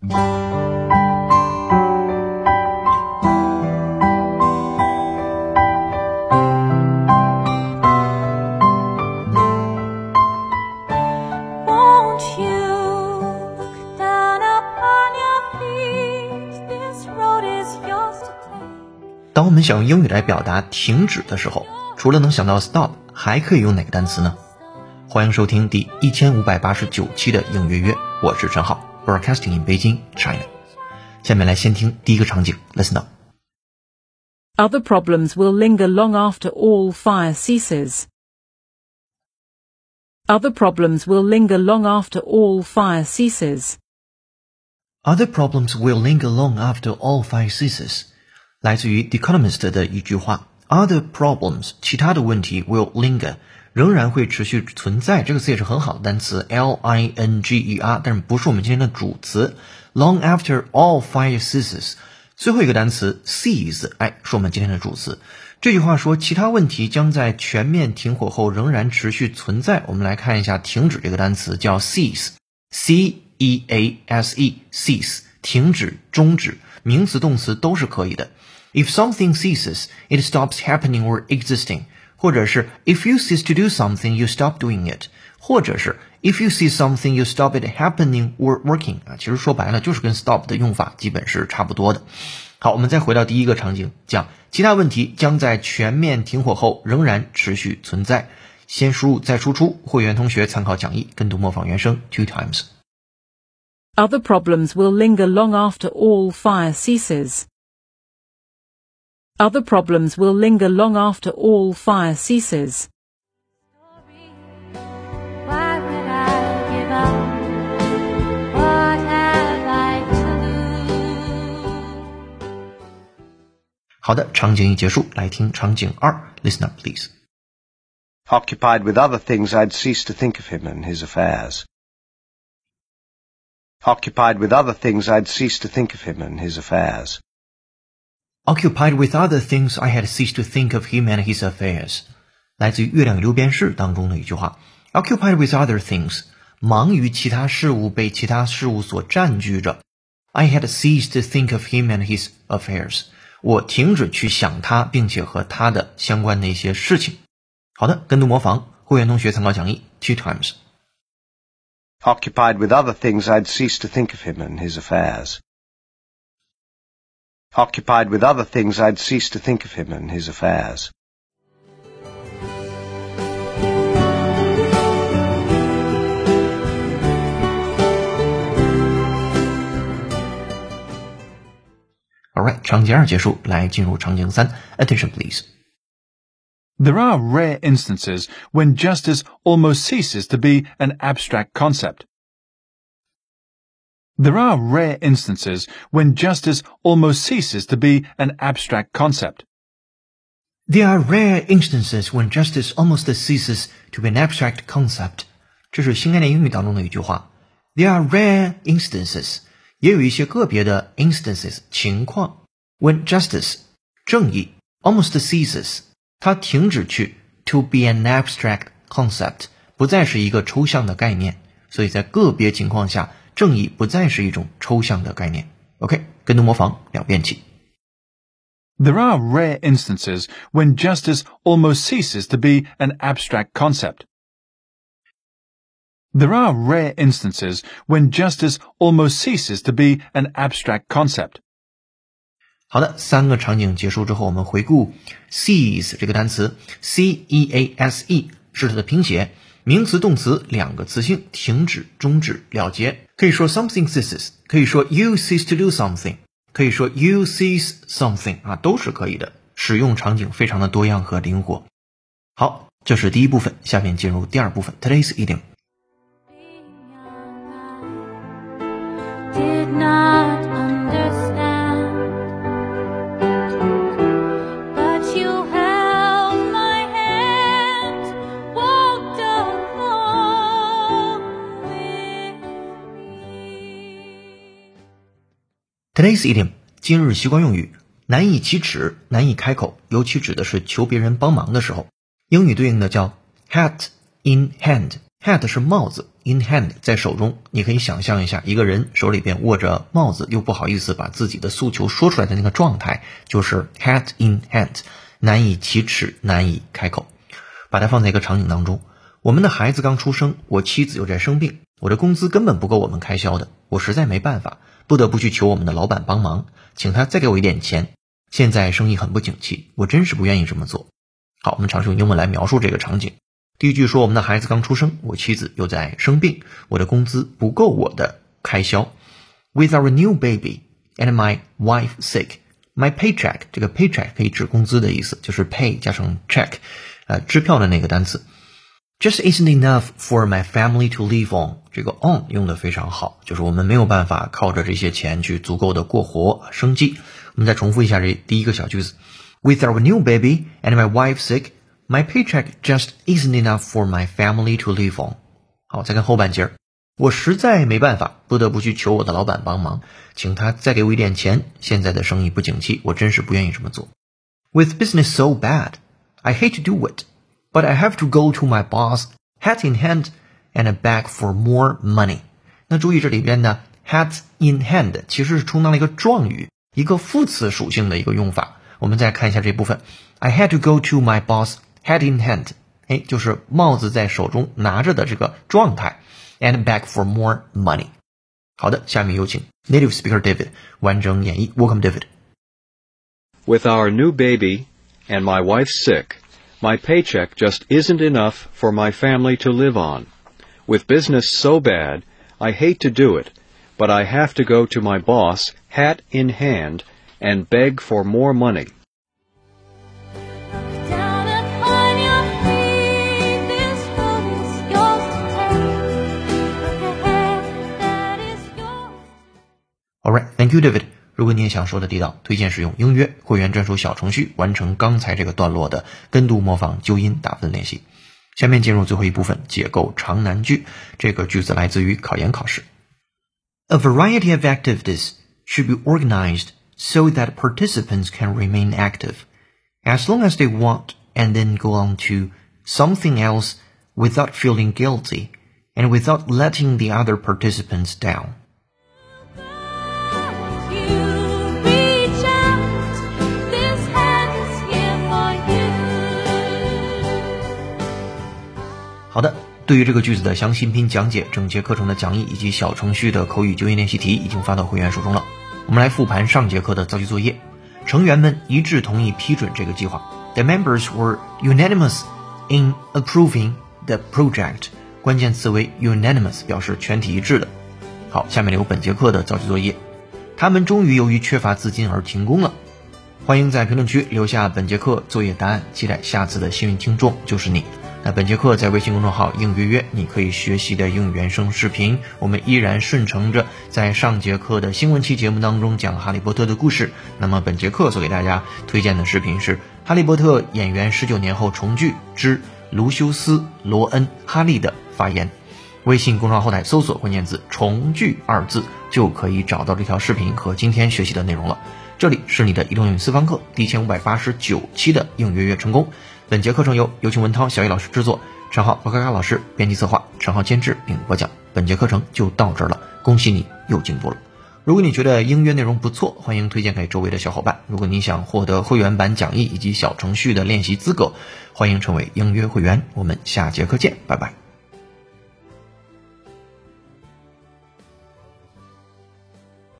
当我们想用英语来表达停止的时候，除了能想到 stop，还可以用哪个单词呢？欢迎收听第一千五百八十九期的应约约，我是陈浩。，Broadcasting in Beijing, China。下面来先听第一个场景，Listen up。Other problems will linger long after all fire ceases. Other problems will linger long after all fire ceases. Other problems will linger long after all fire ceases. 来自于《The Economist》的一句话：“Other problems，其他的问题 will linger， 仍然会持续存在。”这个词也是很好的单词，L I N G E R，但是不是我们今天的主词。Long after all fire ceases，最后一个单词 cease，哎，是我们今天的主词。这句话说，其他问题将在全面停火后仍然持续存在。我们来看一下“停止”这个单词，叫 cease，C E A S E，cease，停止、终止，名词、动词都是可以的。If something ceases, it stops happening or existing，或者是 if you cease to do something, you stop doing it，或者是 if you cease something, you stop it happening or working 啊，其实说白了就是跟 stop 的用法基本是差不多的。好，我们再回到第一个场景，讲其他问题将在全面停火后仍然持续存在。先输入再输出，会员同学参考讲义跟读模仿原声 two times。Other problems will linger long after all fire ceases. Other problems will linger long after all fire ceases. Listener, please. Occupied with other things, I'd ceased to think of him and his affairs. Occupied with other things, I'd ceased to think of him and his affairs. Occupied with other things, I had ceased to think of him and his affairs。来自于《月亮与六便士》当中的一句话。Occupied with other things，忙于其他事物，被其他事物所占据着。I had ceased to think of him and his affairs。我停止去想他，并且和他的相关的一些事情。好的，跟读模仿，会员同学参考讲义，two times。Occupied with other things, I'd cease to think of him and his affairs. Occupied with other things, I'd cease to think of him and his affairs. Alright，场景二结束，来进入场景三。Attention, please. There are rare instances when justice almost ceases to be an abstract concept. There are rare instances when justice almost ceases to be an abstract concept. There are rare instances when justice almost ceases to be an abstract concept. 这是新概念英语当中的一句话。There are rare instances，也有一些个别的 instances 情况，when justice 正义 almost ceases，它停止去 to be an abstract concept，不再是一个抽象的概念。所以在个别情况下。 正义不再是一种抽象的概念。OK，跟读模仿两遍起。There are rare instances when justice almost ceases to be an abstract concept. There are rare instances when justice almost ceases to be an abstract concept. 好的，三个场景结束之后，我们回顾 cease 这个单词，c e a s e 是它的拼写。 名词、动词两个词性，停止、终止、了结。可以说 something ceases，可以说 you cease to do something，可以说 you cease something 啊，都是可以的。使用场景非常的多样和灵活。好，这是第一部分，下面进入第二部分。Today's idiom。Today's idiom 今日习惯用语难以启齿，难以开口，尤其指的是求别人帮忙的时候。英语对应的叫 hat in hand，hat 是帽子，in hand 在手中。你可以想象一下，一个人手里边握着帽子，又不好意思把自己的诉求说出来的那个状态，就是 hat in hand，难以启齿，难以开口。把它放在一个场景当中，我们的孩子刚出生，我妻子又在生病，我的工资根本不够我们开销的，我实在没办法，不得不去求我们的老板帮忙，请他再给我一点钱。现在生意很不景气，我真是不愿意这么做。好，我们尝试用英文来描述这个场景。第一句说，我们的孩子刚出生，我妻子又在生病，我的工资不够我的开销。With our new baby and my wife sick, my paycheck 这个 paycheck 可以指工资的意思，就是 pay 加上 check，呃，支票的那个单词。Just isn't enough for my family to live on。这个 on 用的非常好，就是我们没有办法靠着这些钱去足够的过活生计。我们再重复一下这第一个小句子：With our new baby and my wife sick, my paycheck just isn't enough for my family to live on。好，再看后半截儿，我实在没办法，不得不去求我的老板帮忙，请他再给我一点钱。现在的生意不景气，我真是不愿意这么做。With business so bad, I hate to do it, but I have to go to my boss, hat in hand, and beg for more money。那注意这里边的 hat in hand 其实是充当了一个状语。一个副词属性的一个用法。我们再看一下这部分，I had to go to my boss hat in hand，哎，就是帽子在手中拿着的这个状态，and beg for more money。好的，下面有请 native speaker David 完整演绎。Welcome David。With our new baby and my wife sick, my paycheck just isn't enough for my family to live on. With business so bad, I hate to do it, but I have to go to my boss hat in hand, and beg for more money. Alright, thank you, David. 如果你也想说的地道，推荐使用音约会员专属小程序完成刚才这个段落的跟读模仿纠音打分练习。下面进入最后一部分，解构长难句。这个句子来自于考研考试。A variety of activities should be organized so that participants can remain active as long as they want and then go on to something else without feeling guilty and without letting the other participants down. 好的，对于这个句子的详细拼讲解、整节课程的讲义以及小程序的口语就业练习题已经发到会员手中了。我们来复盘上节课的造句作业，成员们一致同意批准这个计划。The members were unanimous in approving the project。关键词为 unanimous，表示全体一致的。好，下面留本节课的造句作业。他们终于由于缺乏资金而停工了。欢迎在评论区留下本节课作业答案，期待下次的幸运听众就是你。本节课在微信公众号“应约约”，你可以学习的英语原声视频。我们依然顺承着在上节课的新闻期节目当中讲《哈利波特》的故事。那么本节课所给大家推荐的视频是《哈利波特》演员十九年后重聚之卢修斯·罗恩·哈利的发言。微信公众号后台搜索关键字“重聚”二字，就可以找到这条视频和今天学习的内容了。这里是你的移动英语私房课第一千五百八十九期的应约约成功。本节课程由有请文涛、小雨老师制作，陈浩和嘎嘎老师编辑策划，陈浩监制并播讲。本节课程就到这儿了，恭喜你又进步了。如果你觉得音乐内容不错，欢迎推荐给周围的小伙伴。如果你想获得会员版讲义以及小程序的练习资格，欢迎成为音乐会员。我们下节课见，拜拜。